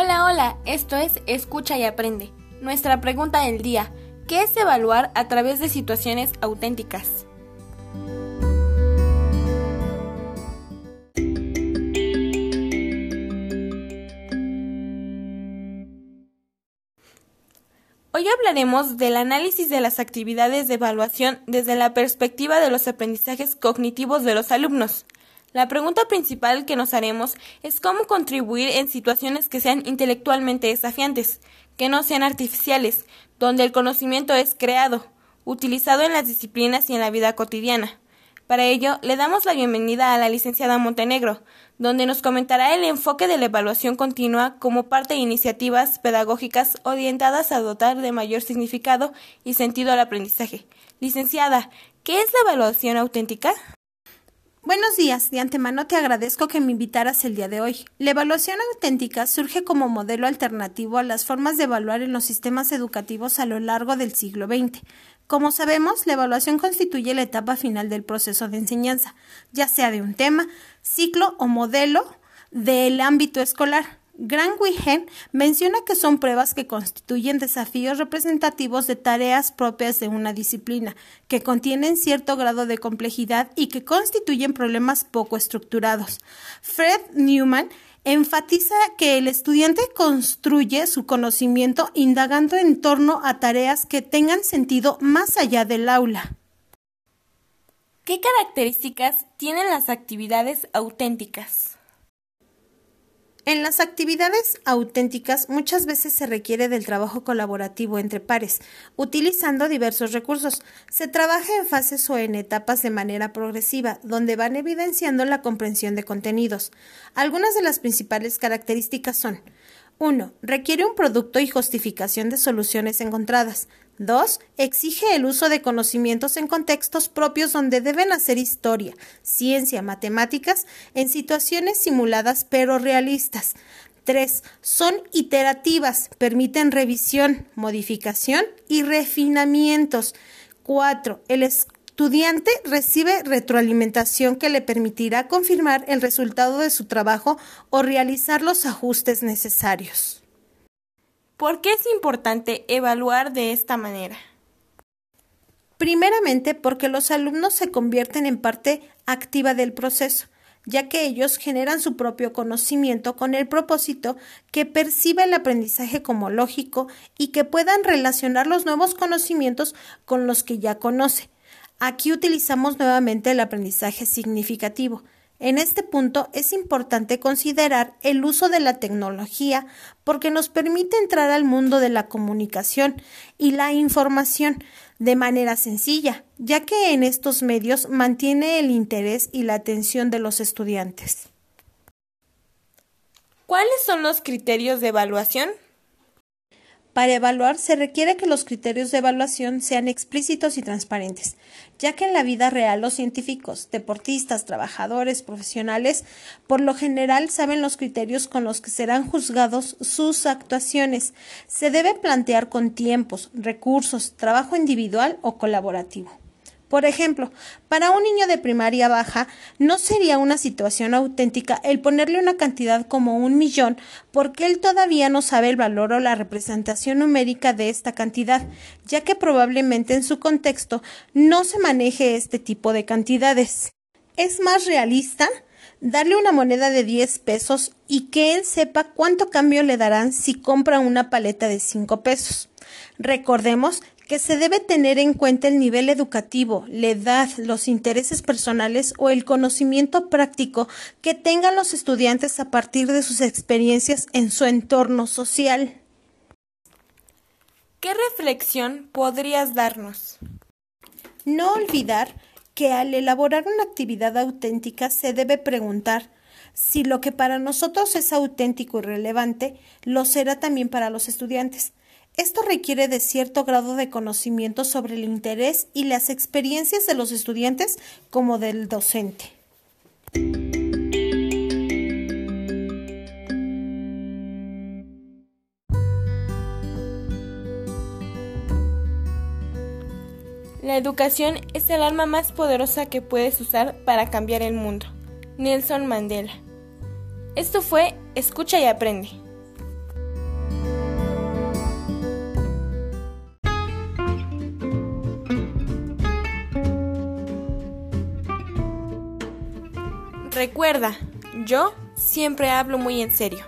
Hola, hola, esto es Escucha y Aprende. Nuestra pregunta del día, ¿qué es evaluar a través de situaciones auténticas? Hoy hablaremos del análisis de las actividades de evaluación desde la perspectiva de los aprendizajes cognitivos de los alumnos. La pregunta principal que nos haremos es cómo contribuir en situaciones que sean intelectualmente desafiantes, que no sean artificiales, donde el conocimiento es creado, utilizado en las disciplinas y en la vida cotidiana. Para ello, le damos la bienvenida a la licenciada Montenegro, donde nos comentará el enfoque de la evaluación continua como parte de iniciativas pedagógicas orientadas a dotar de mayor significado y sentido al aprendizaje. Licenciada, ¿qué es la evaluación auténtica? Buenos días, de antemano te agradezco que me invitaras el día de hoy. La evaluación auténtica surge como modelo alternativo a las formas de evaluar en los sistemas educativos a lo largo del siglo XX. Como sabemos, la evaluación constituye la etapa final del proceso de enseñanza, ya sea de un tema, ciclo o modelo del ámbito escolar. Gran-Wigen menciona que son pruebas que constituyen desafíos representativos de tareas propias de una disciplina, que contienen cierto grado de complejidad y que constituyen problemas poco estructurados. Fred Newman enfatiza que el estudiante construye su conocimiento indagando en torno a tareas que tengan sentido más allá del aula. ¿Qué características tienen las actividades auténticas? En las actividades auténticas muchas veces se requiere del trabajo colaborativo entre pares, utilizando diversos recursos. Se trabaja en fases o en etapas de manera progresiva, donde van evidenciando la comprensión de contenidos. Algunas de las principales características son 1. Requiere un producto y justificación de soluciones encontradas. 2. Exige el uso de conocimientos en contextos propios donde deben hacer historia, ciencia, matemáticas, en situaciones simuladas pero realistas. 3. Son iterativas, permiten revisión, modificación y refinamientos. 4. El estudiante recibe retroalimentación que le permitirá confirmar el resultado de su trabajo o realizar los ajustes necesarios. ¿Por qué es importante evaluar de esta manera? Primeramente porque los alumnos se convierten en parte activa del proceso, ya que ellos generan su propio conocimiento con el propósito que perciba el aprendizaje como lógico y que puedan relacionar los nuevos conocimientos con los que ya conoce. Aquí utilizamos nuevamente el aprendizaje significativo, en este punto es importante considerar el uso de la tecnología porque nos permite entrar al mundo de la comunicación y la información de manera sencilla, ya que en estos medios mantiene el interés y la atención de los estudiantes. ¿Cuáles son los criterios de evaluación? Para evaluar se requiere que los criterios de evaluación sean explícitos y transparentes, ya que en la vida real los científicos, deportistas, trabajadores, profesionales, por lo general saben los criterios con los que serán juzgados sus actuaciones. Se debe plantear con tiempos, recursos, trabajo individual o colaborativo. Por ejemplo, para un niño de primaria baja no sería una situación auténtica el ponerle una cantidad como un millón porque él todavía no sabe el valor o la representación numérica de esta cantidad, ya que probablemente en su contexto no se maneje este tipo de cantidades. Es más realista darle una moneda de 10 pesos y que él sepa cuánto cambio le darán si compra una paleta de 5 pesos. Recordemos que se debe tener en cuenta el nivel educativo, la edad, los intereses personales o el conocimiento práctico que tengan los estudiantes a partir de sus experiencias en su entorno social. ¿Qué reflexión podrías darnos? No olvidar que al elaborar una actividad auténtica se debe preguntar si lo que para nosotros es auténtico y relevante lo será también para los estudiantes. Esto requiere de cierto grado de conocimiento sobre el interés y las experiencias de los estudiantes como del docente. La educación es el arma más poderosa que puedes usar para cambiar el mundo. Nelson Mandela. Esto fue Escucha y aprende. Recuerda, yo siempre hablo muy en serio.